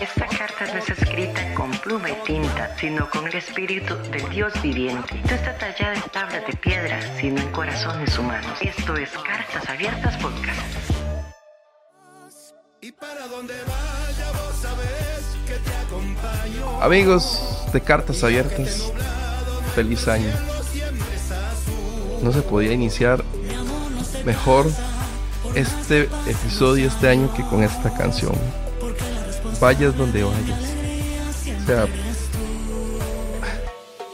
Esta carta no es escrita con pluma y tinta, sino con el espíritu del Dios viviente. No está tallada en tablas de piedra, sino en corazones humanos. Esto es Cartas Abiertas Podcast. Y para donde vaya vos sabés que te acompaño. Amigos de Cartas Abiertas, feliz año. No se podía iniciar mejor este episodio este año que con esta canción. Vayas donde vayas. O sea,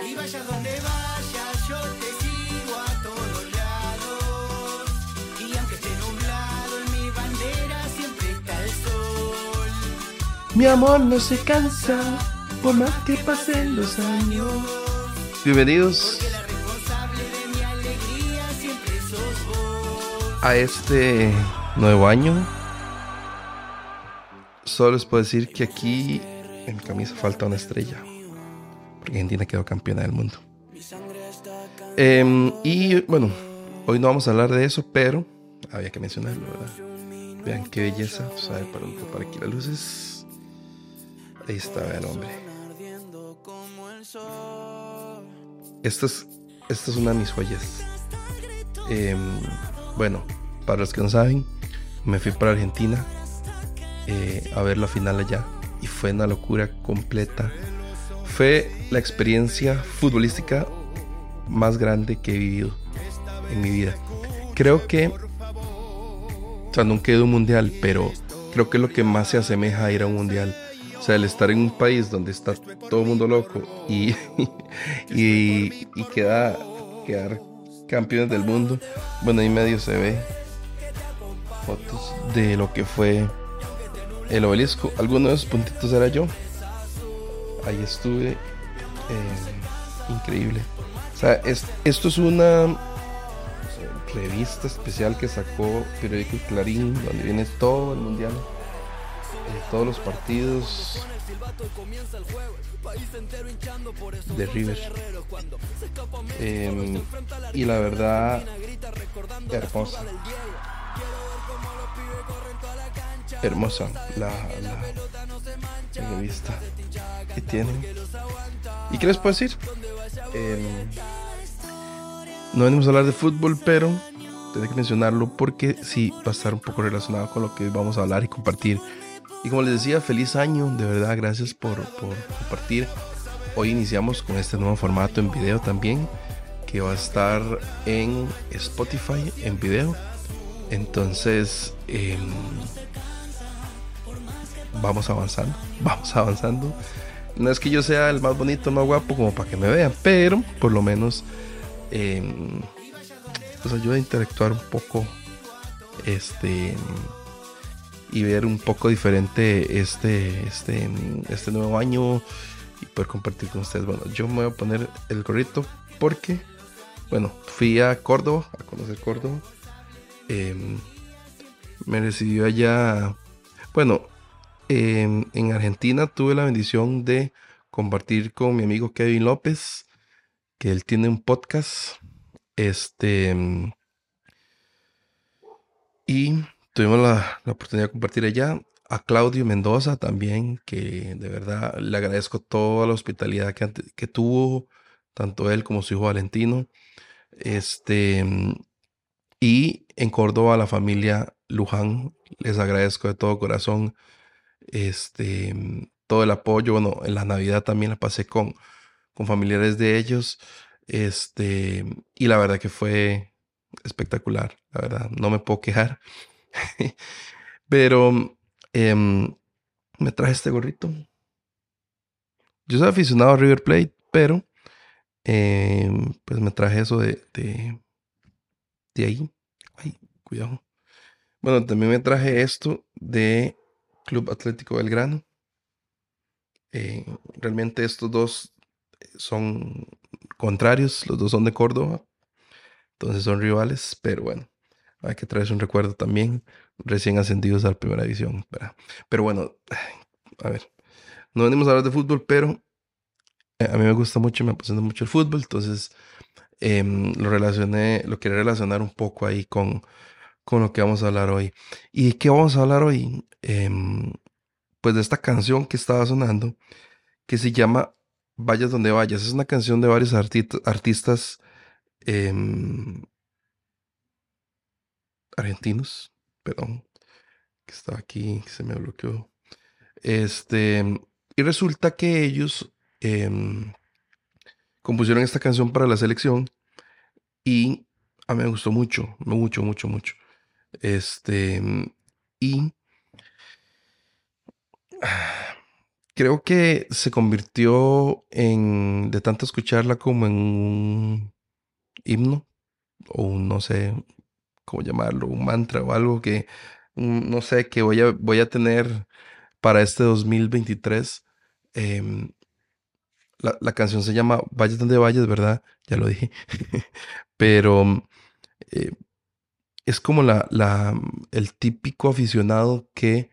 Y vaya donde vayas, yo te sigo a todos lados. Y aunque esté nublado en mi amor no se cansa por más que pasen los años. Bienvenidos a este nuevo año. Solo les puedo decir que aquí en mi camisa falta una estrella. Porque Argentina quedó campeona del mundo. Em, y bueno, hoy no vamos a hablar de eso, pero había que mencionarlo, ¿verdad? Vean qué belleza. O sea, para, para aquí las luces. Ahí está, vean, hombre. Esta es, esta es una de mis joyas. Em, bueno, para los que no saben, me fui para Argentina eh, a ver la final allá y fue una locura completa. Fue la experiencia futbolística más grande que he vivido en mi vida. Creo que, o sea, nunca he ido a un mundial, pero creo que lo que más se asemeja a ir a un mundial. O sea, el estar en un país donde está todo el mundo loco y, y, y queda, quedar campeones del mundo. Bueno, ahí medio se ve fotos de lo que fue el obelisco. Alguno de esos puntitos era yo. Ahí estuve. eh, increíble. O sea, es- esto es una revista especial que sacó Periódico Clarín, donde viene todo el mundial. eh, todos los partidos de River. Em, y la verdad, hermosa. Hermosa la, la, que tienen. ¿Y qué les puedo decir? Em, no venimos a hablar de fútbol, pero tengo que mencionarlo porque sí va a estar un poco relacionado con lo que vamos a hablar y compartir. Y como les decía, feliz año, de verdad, gracias por, por compartir. Hoy iniciamos con este nuevo formato en video también, que va a estar en Spotify en video. Entonces, em, vamos avanzando, vamos avanzando. No es que yo sea el más bonito, más guapo, como para que me vean, pero por lo menos em, pues ayuda a interactuar un poco este y ver un poco diferente este este este nuevo año y poder compartir con ustedes bueno yo me voy a poner el gorrito porque bueno fui a Córdoba a conocer Córdoba Em, me recibió allá bueno em, en Argentina tuve la bendición de compartir con mi amigo Kevin López que él tiene un podcast este em, y tuvimos la, la oportunidad de compartir allá. A Claudio Mendoza también, que de verdad le agradezco toda la hospitalidad que, que tuvo, tanto él como su hijo Valentino. Este, y en Córdoba, la familia Luján, les agradezco de todo corazón este, mm, todo el apoyo. Bueno, en la Navidad también la pasé con, con familiares de ellos. Este, y la verdad que fue espectacular, la verdad, no me puedo quejar. Pero em, me traje este gorrito. Yo soy aficionado a River Plate, pero em, pues me traje eso de, de, de ahí. Ay, cuidado. Bueno, también me traje esto de Club Atlético Belgrano. Eh, realmente estos dos son contrarios, los dos son de Córdoba, entonces son rivales, pero bueno, hay que traerse un recuerdo también, recién ascendidos a la primera división. ¿verdad? Pero bueno, a ver, no venimos a hablar de fútbol, pero eh, a mí me gusta mucho, me apasiona mucho el fútbol, entonces em, lo relacioné, lo quería relacionar un poco ahí con, con lo que vamos a hablar hoy. ¿Y de qué vamos a hablar hoy? Em, pues de esta canción que estaba sonando, que se llama Vayas donde vayas. Es una canción de varios artistas em, argentinos, perdón, que estaba aquí, que se me bloqueó. Este, y resulta que ellos compusieron esta canción para la selección y a mí me gustó mucho, mucho, mucho, mucho. Este, y creo que se convirtió en, de tanto escucharla como en un himno, o un, no sé cómo llamarlo, un mantra o algo que, no sé, que voy a, voy a tener para este 2023. Em, la, canción se llama Vayas donde vayas, ¿verdad? Ya lo dije. Pero eh, es como la, la, el típico aficionado que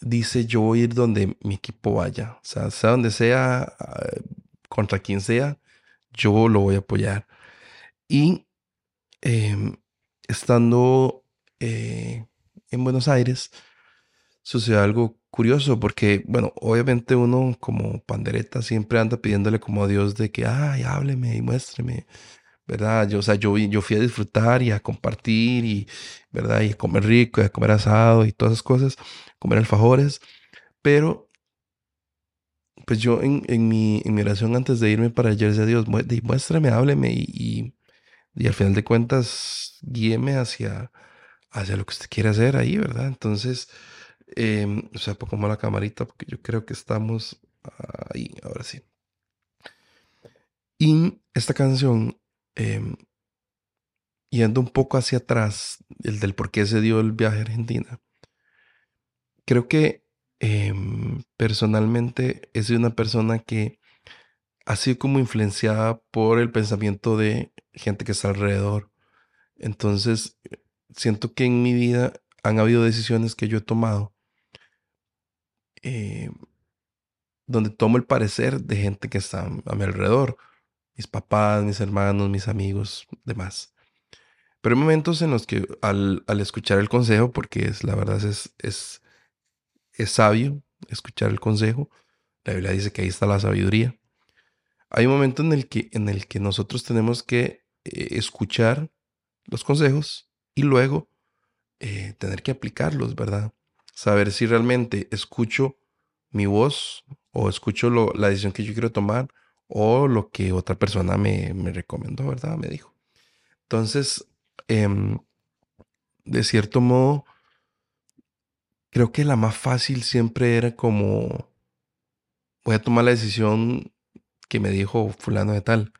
dice yo voy a ir donde mi equipo vaya. O sea, sea donde sea, ah, contra quien sea, yo lo voy a apoyar. Y em, estando eh, en Buenos Aires, sucedió algo curioso porque, bueno, obviamente uno como pandereta siempre anda pidiéndole como a Dios de que, ay, hábleme y muéstreme, ¿verdad? Yo, o sea, yo, yo fui a disfrutar y a compartir y, ¿verdad? Y a comer rico y a comer asado y todas esas cosas, comer alfajores, pero pues yo en, en, mi, en mi oración antes de irme para jersey a Dios, muéstrame, hábleme y, y, al final de cuentas guíeme hacia, hacia lo que usted quiere hacer ahí, ¿verdad? Entonces, eh, o sea, pongo la camarita porque yo creo que estamos ahí, ahora sí. Y esta canción, em, yendo un poco hacia atrás, el del por qué se dio el viaje a Argentina, creo que em, personalmente sido una persona que ha sido como influenciada por el pensamiento de gente que está alrededor. Entonces, siento que en mi vida han habido decisiones que yo he tomado eh, donde tomo el parecer de gente que está a mi alrededor, mis papás, mis hermanos, mis amigos, demás. Pero hay momentos en los que al, escuchar el consejo, porque es, la verdad es, es, es sabio escuchar el consejo, la Biblia dice que ahí está la sabiduría. Hay un momento en el que, en el que nosotros tenemos que eh, escuchar los consejos y luego eh, tener que aplicarlos, ¿verdad? Saber si realmente escucho mi voz o escucho la decisión que yo quiero tomar o lo que otra persona me, recomendó, ¿verdad? Me dijo. Entonces, em, de cierto modo, creo que la más fácil siempre era como, voy a tomar la decisión que me dijo fulano de tal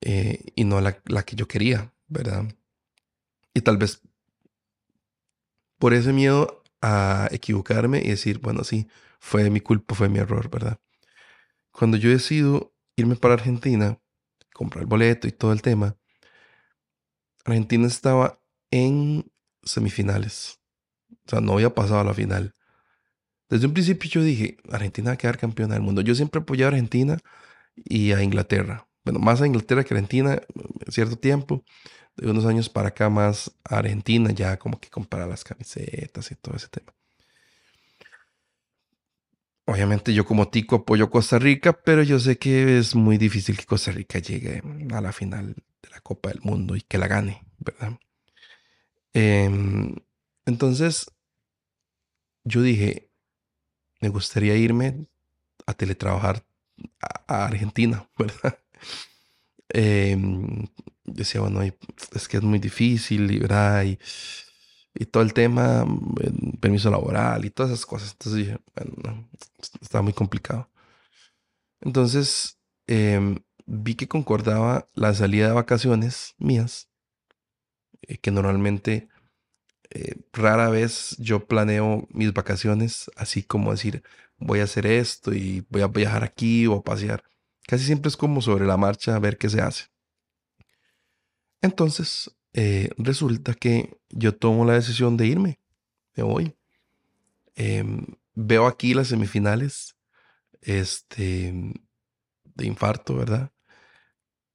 eh, y no la, la que yo quería, ¿verdad? Y tal vez por ese miedo a equivocarme y decir, bueno, sí, fue mi culpa, fue mi error, ¿verdad? Cuando yo decido irme para Argentina, comprar el boleto y todo el tema, Argentina estaba en semifinales. O sea, no había pasado a la final. Desde un principio yo dije, Argentina va a quedar campeona del mundo. Yo siempre apoyé a Argentina y a Inglaterra. Bueno, más a Inglaterra que a Argentina en cierto tiempo de unos años para acá más Argentina, ya como que compara las camisetas y todo ese tema. Obviamente yo como tico apoyo Costa Rica, pero yo sé que es muy difícil que Costa Rica llegue a la final de la Copa del Mundo y que la gane, ¿verdad? Em, entonces, yo dije, me gustaría irme a teletrabajar a, a Argentina, ¿verdad? Em, decía, bueno, es que es muy difícil, y, y, todo el tema, permiso laboral y todas esas cosas. Entonces dije, bueno, estaba muy complicado. Entonces em, vi que concordaba la salida de vacaciones mías, eh, que normalmente eh, rara vez yo planeo mis vacaciones así como decir, voy a hacer esto y voy a viajar aquí o a pasear. Casi siempre es como sobre la marcha a ver qué se hace. Entonces, eh, resulta que yo tomo la decisión de irme. Me voy. Em, veo aquí las semifinales este, de infarto, ¿verdad?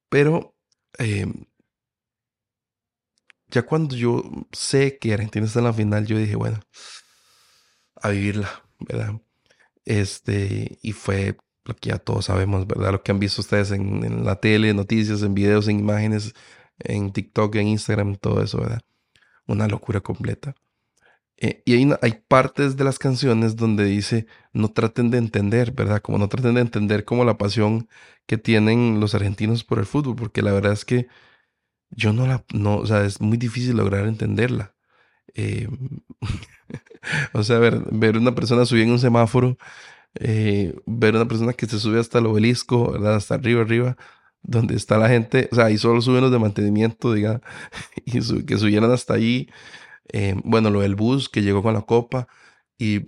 Pero em, ya cuando yo sé que Argentina está en la final, yo dije, bueno, a vivirla, ¿verdad? Este, y fue lo que ya todos sabemos, ¿verdad? Lo que han visto ustedes en, en la tele, noticias, en videos, en imágenes, en TikTok, en Instagram, todo eso, ¿verdad? Una locura completa. Eh, y hay, partes de las canciones donde dice, no traten de entender, ¿verdad? Como no traten de entender como la pasión que tienen los argentinos por el fútbol, porque la verdad es que yo no la, no, o sea, es muy difícil lograr entenderla. Eh, o sea, ver, una persona subir en un semáforo, eh, ver una persona que se sube hasta el obelisco, ¿verdad? Hasta arriba, arriba, donde está la gente, o sea, y solo suben los de mantenimiento, diga, y que subieran hasta ahí. Eh, bueno, lo del bus que llegó con la copa y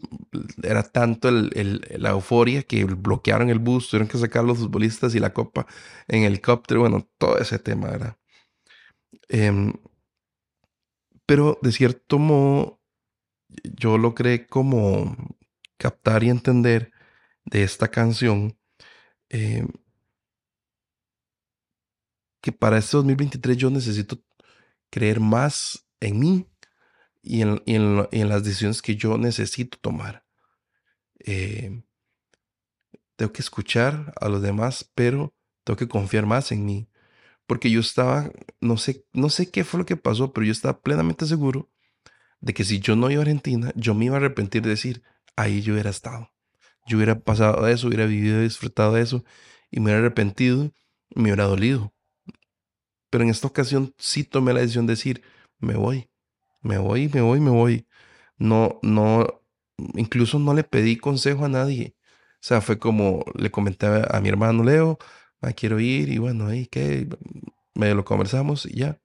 era tanto el, la euforia que bloquearon el bus, tuvieron que sacar los futbolistas y la copa en el helicóptero, bueno, todo ese tema, ¿verdad? Em, pero de cierto modo, yo lo creé como captar y entender de esta canción em, que para este 2023 yo necesito creer más en mí y en, y en, y en las decisiones que yo necesito tomar. Eh, tengo que escuchar a los demás, pero tengo que confiar más en mí. Porque yo estaba, no sé, no sé qué fue lo que pasó, pero yo estaba plenamente seguro de que si yo no iba a Argentina, yo me iba a arrepentir de decir, ahí yo hubiera estado. Yo hubiera pasado eso, hubiera vivido y disfrutado de eso, y me hubiera arrepentido, me hubiera dolido. Pero en esta ocasión sí tomé la decisión de decir, me voy me voy, me voy, me voy. No, no, incluso no le pedí consejo a nadie. O sea, fue como le comenté a, mi hermano Leo, ah, quiero ir y bueno, ahí que me lo conversamos y ya.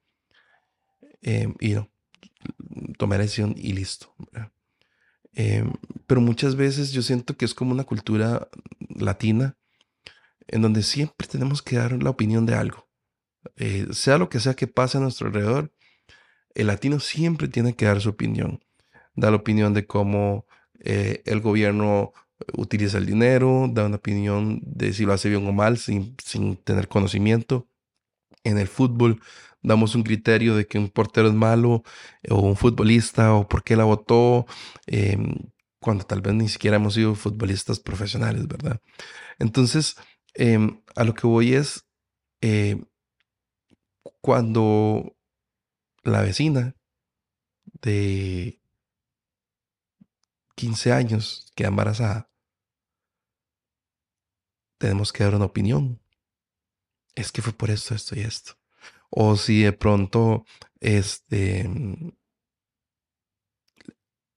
Em, y no, tomé la decisión y listo. Em, pero muchas veces yo siento que es como una cultura latina en donde siempre tenemos que dar la opinión de algo. Eh, sea lo que sea que pase a nuestro alrededor, el latino siempre tiene que dar su opinión. Da la opinión de cómo eh, el gobierno utiliza el dinero, da una opinión de si lo hace bien o mal sin, sin tener conocimiento. En el fútbol damos un criterio de que un portero es malo o un futbolista o por qué la votó, em, cuando tal vez ni siquiera hemos sido futbolistas profesionales, ¿verdad? Entonces, em, a lo que voy es, eh, cuando la vecina de 15 años queda embarazada, tenemos que dar una opinión. Es que fue por esto, esto y esto. O si de pronto este,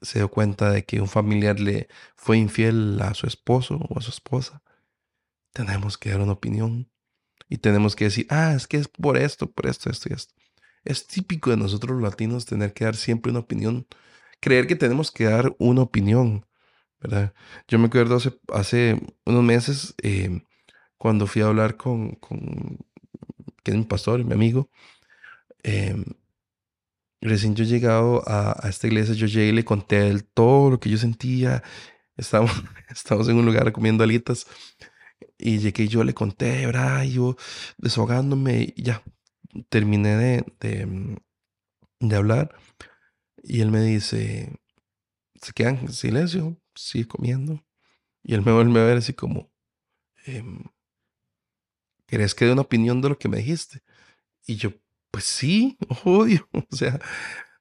se dio cuenta de que un familiar le fue infiel a su esposo o a su esposa, tenemos que dar una opinión. Y tenemos que decir, ah, es que es por esto, por esto, esto y esto. Es típico de nosotros los latinos tener que dar siempre una opinión, creer que tenemos que dar una opinión, ¿verdad? Yo me acuerdo hace, unos meses eh, cuando fui a hablar con que es mi pastor, mi amigo, em, recién yo llegado a, esta iglesia, yo llegué y le conté todo lo que yo sentía. Estábamos, estábamos en un lugar comiendo alitas y llegué y yo le conté, ¿verdad? yo desahogándome y ya, terminé de, mm, de, hablar y él me dice, se quedan en silencio, sigue comiendo. Y él me vuelve a ver así como, eh, ¿querés que dé una opinión de lo que me dijiste? Y yo, pues sí, odio. O sea,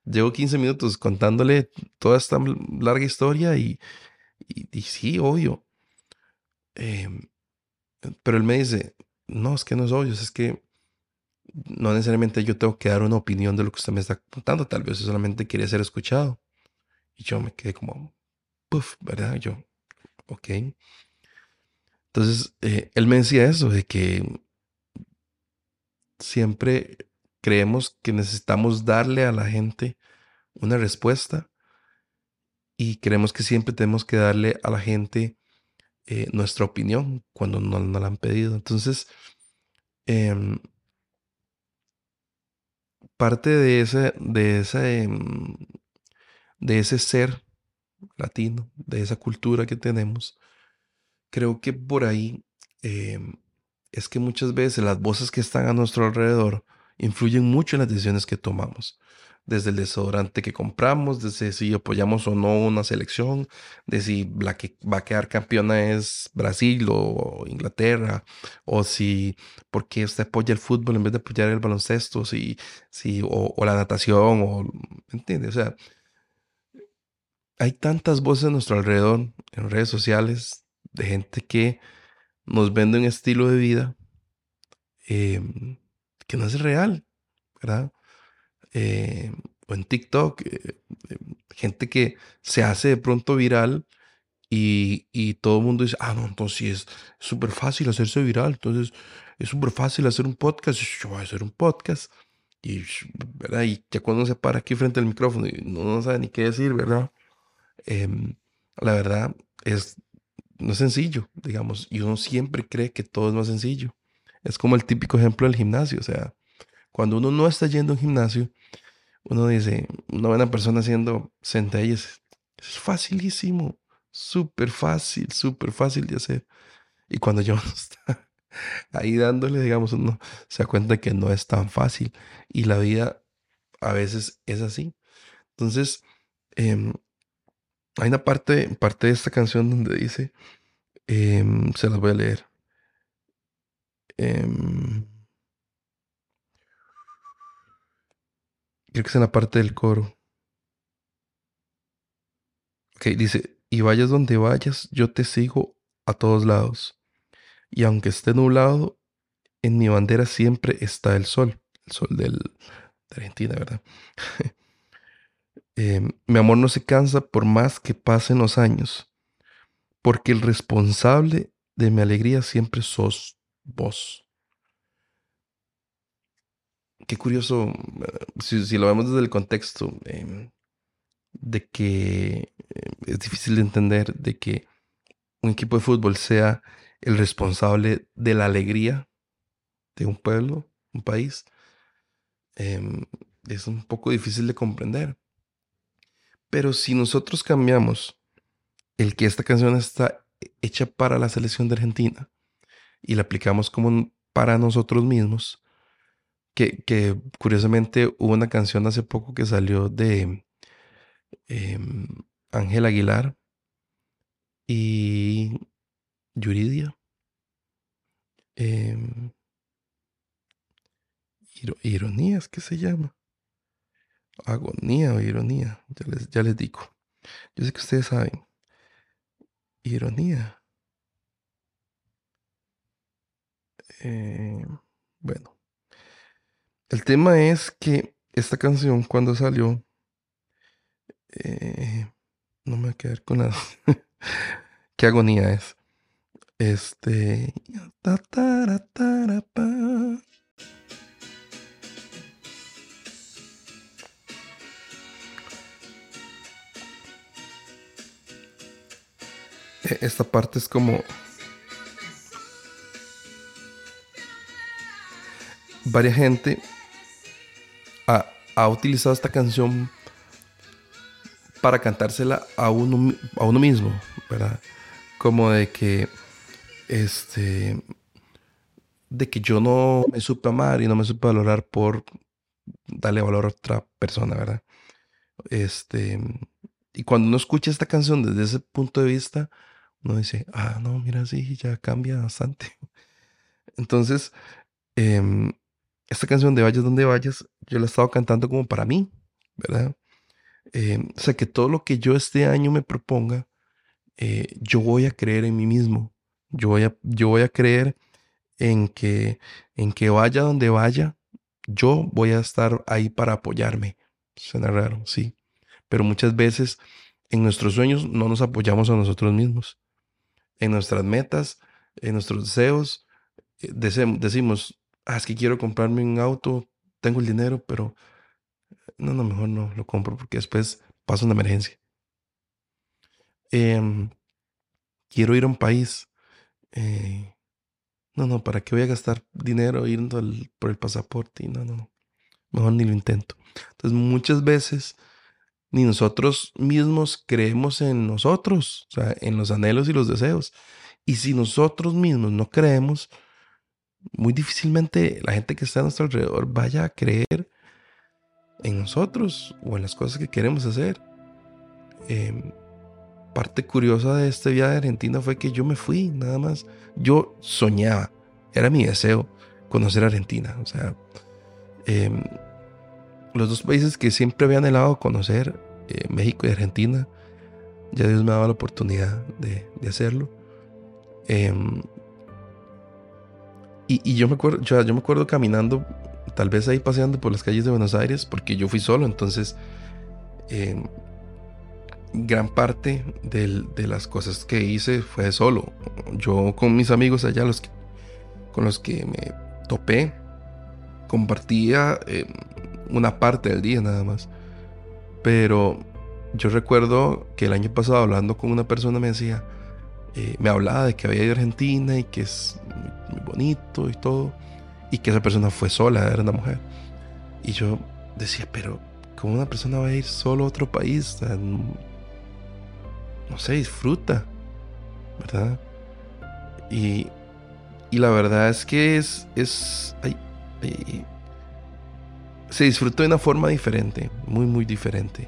llevo 15 minutos contándole toda esta larga historia y, y, sí, obvio. Em, pero él me dice, no, es que no es obvio, es que no necesariamente yo tengo que dar una opinión de lo que usted me está contando, tal vez solamente quiere ser escuchado. Y yo me quedé como, puff, ¿verdad? Yo, ok. Entonces, eh, él me decía eso, de que siempre creemos que necesitamos darle a la gente una respuesta y creemos que siempre tenemos que darle a la gente eh, nuestra opinión cuando no, no, la han pedido. Entonces, eh, parte de ese, de ese, em, de ese ser latino, de esa cultura que tenemos, creo que por ahí em, es que muchas veces las voces que están a nuestro alrededor influyen mucho en las decisiones que tomamos. Desde el desodorante que compramos, desde si apoyamos o no una selección, de si la que va a quedar campeona es Brasil o Inglaterra, o si porque usted apoya el fútbol en vez de apoyar el baloncesto, si, si, o, la natación, o ¿entiende? O sea, hay tantas voces a nuestro alrededor en redes sociales de gente que nos vende un estilo de vida em, que no es real, ¿verdad? Em, o en TikTok, eh, em, gente que se hace de pronto viral y, y todo el mundo dice, ah, no, entonces es súper fácil hacerse viral, entonces es súper fácil hacer un podcast, yo voy a hacer un podcast. Y, ¿verdad? y ya cuando se para aquí frente al micrófono y no, no sabe ni qué decir, ¿verdad? la verdad es no es sencillo, digamos, y uno siempre cree que todo es más sencillo. Es como el típico ejemplo del gimnasio, o sea, cuando uno no está yendo a un gimnasio, uno dice, una buena persona haciendo sentadillas, es facilísimo, súper fácil, súper fácil de hacer. Y cuando yo está ahí dándole, digamos, uno se da cuenta que no es tan fácil y la vida a veces es así. Entonces, eh, hay una parte, parte de esta canción donde dice, em, se las voy a leer. Em, creo que es en la parte del coro. Ok, dice, y vayas donde vayas, yo te sigo a todos lados. Y aunque esté nublado, en mi bandera siempre está el sol, el sol del, de Argentina, ¿verdad? Em, mi amor no se cansa por más que pasen los años, porque el responsable de mi alegría siempre sos vos. Qué curioso, eh, si, lo vemos desde el contexto em, de que em, es difícil de entender de que un equipo de fútbol sea el responsable de la alegría de un pueblo, un país, es un poco difícil de comprender. Pero si nosotros cambiamos el que esta canción está hecha para la selección de Argentina y la aplicamos como para nosotros mismos, que, curiosamente hubo una canción hace poco que salió de em, Ángel Aguilar y Yuridia. Em, ironías, ¿qué se llama? Agonía o ironía, ya les, ya les digo. Yo sé que ustedes saben. Ironía. Eh, bueno. El tema es que esta canción cuando salió, eh, no me voy a quedar con nada. Qué agonía es. Este. Esta parte es como... Varia gente ha, utilizado esta canción para cantársela a uno, a uno mismo, ¿verdad? Como de que, este, de que yo no me supe amar y no me supe valorar por darle valor a otra persona, ¿verdad? Este, y cuando uno escucha esta canción desde ese punto de vista, uno dice, ah, no, mira, sí, ya cambia bastante. Entonces, em, esta canción de Vayas donde vayas, yo la he estado cantando como para mí, ¿verdad? Em, o sea, que todo lo que yo este año me proponga, eh, yo voy a creer en mí mismo. Yo voy a, yo voy a creer en que, en que vaya donde vaya, yo voy a estar ahí para apoyarme. Suena raro, sí. Pero muchas veces en nuestros sueños no nos apoyamos a nosotros mismos en nuestras metas, en nuestros deseos. Eh, decimos, ah, es que quiero comprarme un auto, tengo el dinero, pero no, no, mejor no lo compro porque después pasa una emergencia. Em, quiero ir a un país. Eh, no, no, ¿para qué voy a gastar dinero yendo por el pasaporte? No, no, no. Mejor ni lo intento. Entonces, muchas veces ni nosotros mismos creemos en nosotros, o sea, en los anhelos y los deseos. Y si nosotros mismos no creemos, muy difícilmente la gente que está a nuestro alrededor vaya a creer en nosotros o en las cosas que queremos hacer. Em, parte curiosa de este viaje a Argentina fue que yo me fui, nada más. Yo soñaba, era mi deseo conocer Argentina. O sea, em, los dos países que siempre había anhelado conocer, eh, México y Argentina, ya Dios me dado la oportunidad de, hacerlo. Em, y, yo me acuerdo, yo, me acuerdo caminando, tal vez ahí paseando por las calles de Buenos Aires, porque yo fui solo, entonces em, gran parte de las cosas que hice fue solo. Yo con mis amigos allá, los con los que me topé, compartía em, una parte del día nada más. Pero yo recuerdo que el año pasado hablando con una persona me decía, eh, me hablaba de que había ido a Argentina y que es muy, bonito y todo, y que esa persona fue sola, era una mujer. Y yo decía, pero ¿cómo una persona va a ir solo a otro país? no sé, disfruta, ¿verdad? Y, y la verdad es que es, es, se disfruta de una forma diferente, muy, muy diferente.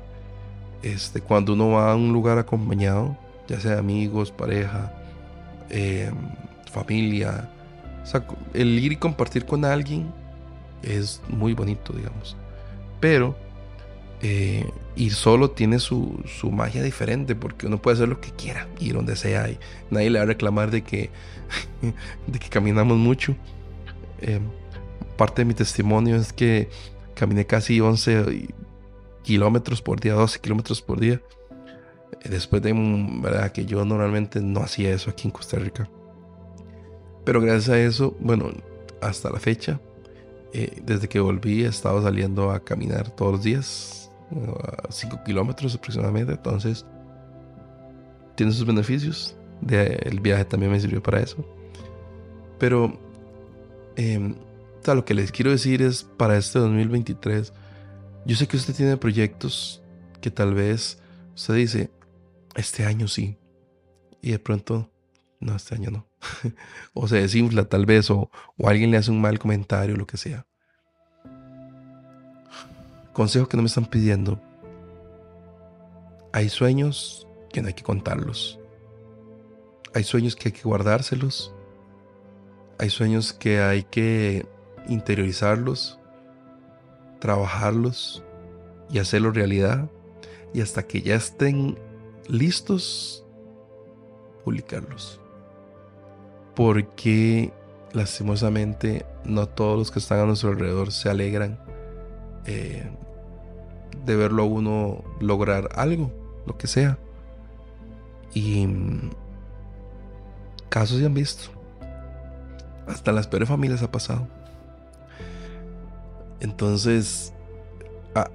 Este, cuando uno va a un lugar acompañado, ya sea amigos, pareja, em, familia, el ir y compartir con alguien es muy bonito, digamos. Pero eh, ir solo tiene su, magia diferente porque uno puede hacer lo que quiera, ir donde sea y nadie le va a reclamar de que, de que caminamos mucho. Em, parte de mi testimonio es que caminé casi 11 kilómetros por día, 12 kilómetros por día. Después de, ¿verdad? Que yo normalmente no hacía eso aquí en Costa Rica. Pero gracias a eso, bueno, hasta la fecha, eh, desde que volví he estado saliendo a caminar todos los días, a 5 kilómetros aproximadamente. Entonces, tiene sus beneficios. el viaje también me sirvió para eso. Pero, eh, lo que les quiero decir es, para este 2023, yo sé que usted tiene proyectos que tal vez usted dice, este año sí, y de pronto, no, este año no. o se desinfla tal vez, o, o alguien le hace un mal comentario, lo que sea. Consejo que no me están pidiendo. Hay sueños que no hay que contarlos. Hay sueños que hay que guardárselos. Hay sueños que hay que interiorizarlos trabajarlos y hacerlos realidad y hasta que ya estén listos, publicarlos. Porque lastimosamente no todos los que están a nuestro alrededor se alegran eh, de verlo a uno lograr algo, lo que sea. Y mm, casos se han visto. Hasta las peores familias ha pasado. Entonces, ah,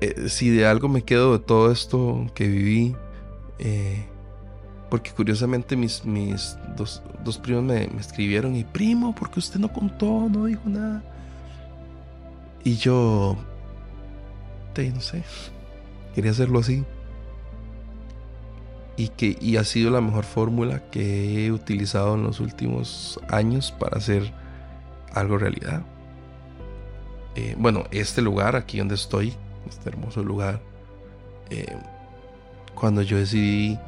eh, si de algo me quedo de todo esto que viví, eh, porque curiosamente mis, mis dos, primos me, escribieron y primo, porque usted no contó, no dijo nada. Y yo, no sé, quería hacerlo así. Y, que, y ha sido la mejor fórmula que he utilizado en los últimos años para hacer algo realidad. Eh, bueno, este lugar, aquí donde estoy, este hermoso lugar, eh, cuando yo decidí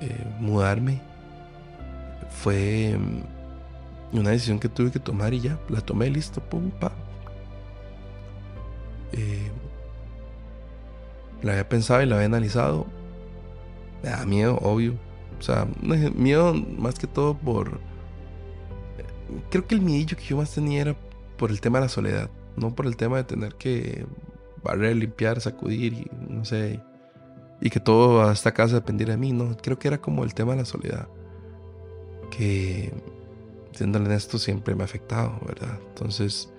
eh, mudarme, fue mm, una decisión que tuve que tomar y ya, la tomé listo, pum, pa. la había pensado y la había analizado. Me da miedo, obvio. O sea, miedo más que todo por... Creo que el miedo que yo más tenía era por el tema de la soledad, no por el tema de tener que barrer, limpiar, sacudir y no sé, y que todo a esta casa dependiera de mí, no, creo que era como el tema de la soledad, que siendo honesto siempre me ha afectado, ¿verdad? Entonces,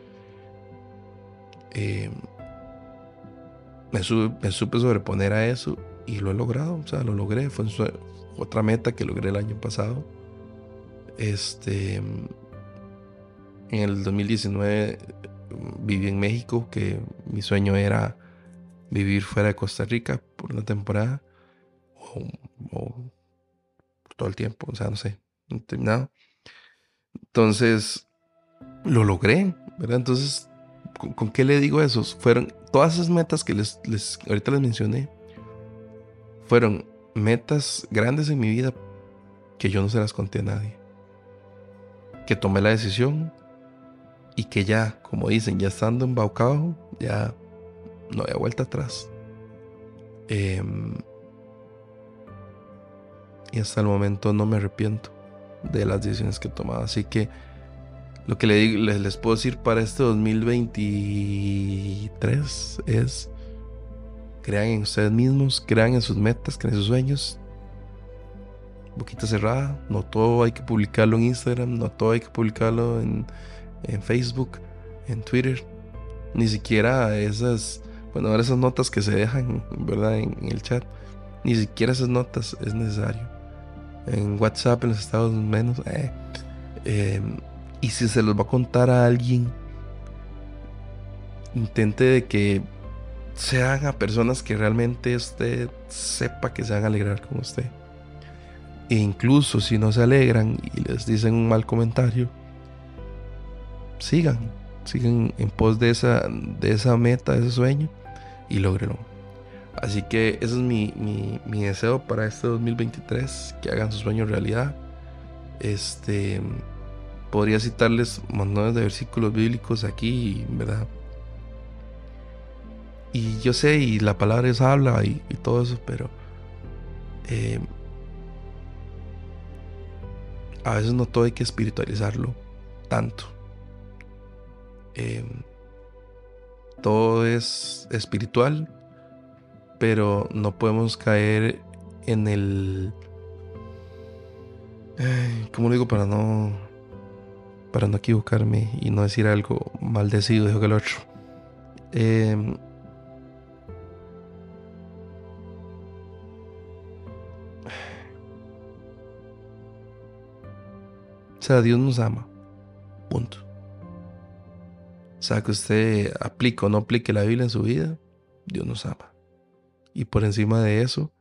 eh, me, me, supe sobreponer a eso y lo he logrado, o sea, lo logré, fue otra meta que logré el año pasado. Este en el 2019 viví en México, que mi sueño era vivir fuera de Costa Rica por una temporada o, todo el tiempo, o sea, no sé, terminado. Entonces, lo logré, ¿verdad? Entonces, ¿con, qué le digo eso? Fueron todas esas metas que les, ahorita les mencioné, fueron metas grandes en mi vida que yo no se las conté a nadie. Que tomé la decisión y que ya, como dicen, ya estando embaucado, ya no había vuelta atrás. Em, y hasta el momento no me arrepiento de las decisiones que he tomado. Así que lo que les, les puedo decir para este 2023 es crean en ustedes mismos, crean en sus metas, crean en sus sueños. Boquita cerrada, no todo hay que publicarlo en Instagram, no todo hay que publicarlo en, en Facebook, en Twitter, ni siquiera esas, bueno, esas notas que se dejan, ¿verdad? En, el chat, ni siquiera esas notas es necesario. En WhatsApp, en los estados menos, eh, em, y si se los va a contar a alguien, intente de que sean a personas que realmente usted sepa que se van a alegrar con usted. E incluso si no se alegran y les dicen un mal comentario, sigan, sigan en pos de esa, de esa meta, de ese sueño y lógrenlo. Así que ese es mi, mi, deseo para este 2023, que hagan su sueño realidad. Este, podría citarles montones de versículos bíblicos aquí, ¿verdad? Y yo sé, y la palabra Dios habla y, todo eso, pero eh, a veces no todo hay que espiritualizarlo tanto. Eh, todo es espiritual, pero no podemos caer en el... ¿Cómo lo digo para no... Para no equivocarme y no decir algo maldecido, dijo que el otro. Eh, O sea, Dios nos ama. Punto. Sea, que usted aplique o no aplique la Biblia en su vida, Dios nos ama. Y por encima de eso,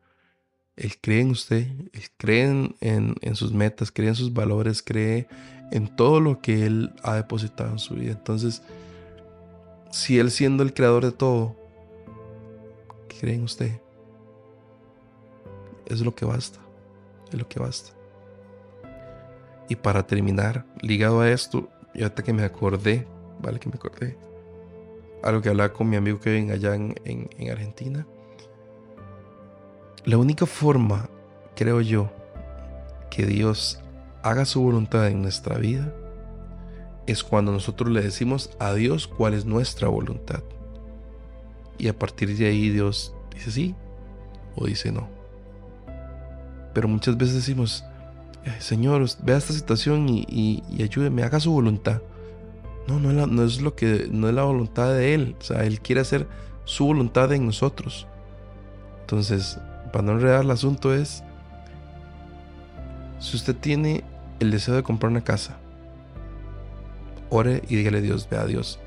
Él cree en usted, Él cree en, en, sus metas, cree en sus valores, cree en todo lo que Él ha depositado en su vida. Entonces, si Él siendo el creador de todo, cree en usted, es lo que basta, es lo que basta. Y para terminar, ligado a esto, y ahorita que me acordé, vale que me acordé, algo que hablaba con mi amigo Kevin allá en, en Argentina. La única forma, creo yo, que Dios haga su voluntad en nuestra vida es cuando nosotros le decimos a Dios cuál es nuestra voluntad. Y a partir de ahí Dios dice sí o dice no. Pero muchas veces decimos, Señor, vea esta situación y, ayúdeme, haga su voluntad. No, no es, lo que, no es la voluntad de Él. O sea, Él quiere hacer su voluntad en nosotros. Entonces, para no enredar el asunto es, si usted tiene el deseo de comprar una casa, ore y dígale Dios, vea a Dios.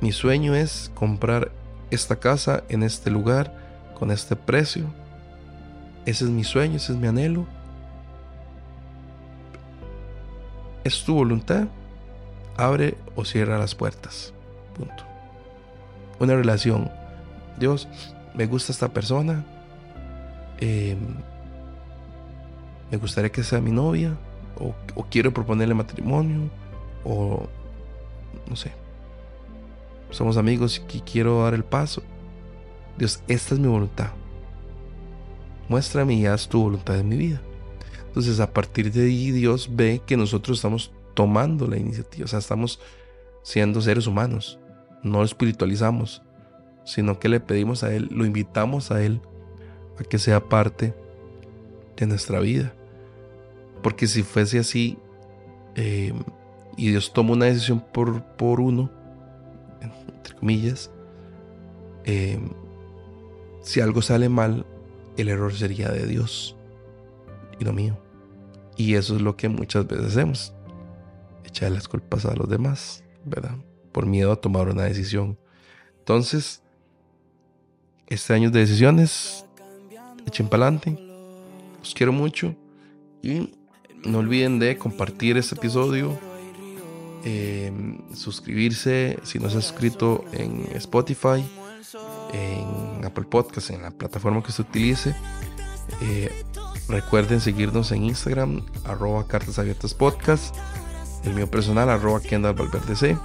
Mi sueño es comprar esta casa en este lugar, con este precio. Ese es mi sueño, ese es mi anhelo es tu voluntad, abre o cierra las puertas. Punto. Una relación. Dios, me gusta esta persona. Em, me gustaría que sea mi novia. O, quiero proponerle matrimonio. O no sé. Somos amigos y quiero dar el paso. Dios, esta es mi voluntad. Muéstrame y haz tu voluntad en mi vida. Entonces a partir de ahí Dios ve que nosotros estamos tomando la iniciativa, o sea, estamos siendo seres humanos, no lo espiritualizamos, sino que le pedimos a Él, lo invitamos a Él a que sea parte de nuestra vida. Porque si fuese así, eh, y Dios toma una decisión por, por uno, entre comillas, eh, si algo sale mal, el error sería de Dios y no mío. Y eso es lo que muchas veces hacemos. Echar las culpas a los demás, ¿verdad? Por miedo a tomar una decisión. Entonces, este año de decisiones, echen para adelante. Los quiero mucho. Y no olviden de compartir este episodio. em, suscribirse si no se ha suscrito en Spotify, en Apple Podcast, en la plataforma que usted utilice. Eh, recuerden seguirnos en Instagram, arroba el mío personal, arroba Kendall Valverde C.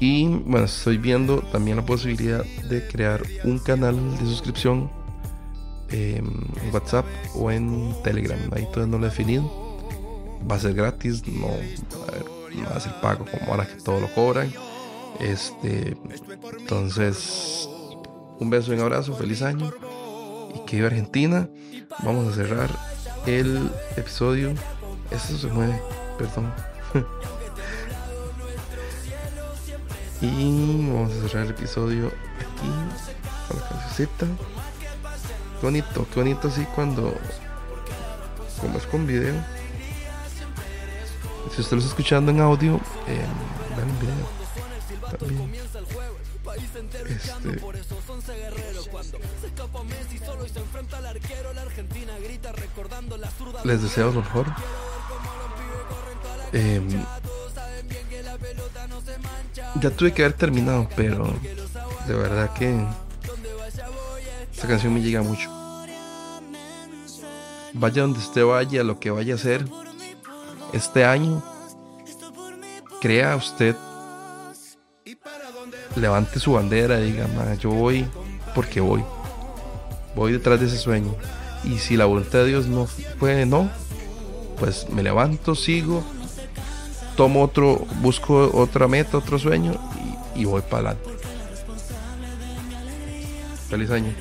Y bueno, estoy viendo también la posibilidad de crear un canal de suscripción en WhatsApp o en Telegram. Ahí todavía no lo he definido. Va a ser gratis, no, no va a ser pago como ahora que todo lo cobran. Este, entonces, un beso y un abrazo, feliz año. Y que viva Argentina. Vamos a cerrar el episodio. Esto se mueve, perdón. y vamos a cerrar el episodio aquí con la cancioncita. Qué bonito, qué bonito así cuando. Como es con video. Si usted lo está escuchando en audio, eh, vean video. También. Este. Les deseo lo mejor. Eh, ya tuve que haber terminado, pero de verdad que esta canción me llega mucho. Vaya donde usted vaya, lo que vaya a hacer este año, crea usted, levante su bandera y diga, "Ma, yo voy porque voy. Voy detrás de ese sueño. Y si la voluntad de Dios no fue no, pues me levanto, sigo, tomo otro, busco otra meta, otro sueño y, y voy para adelante. Feliz año.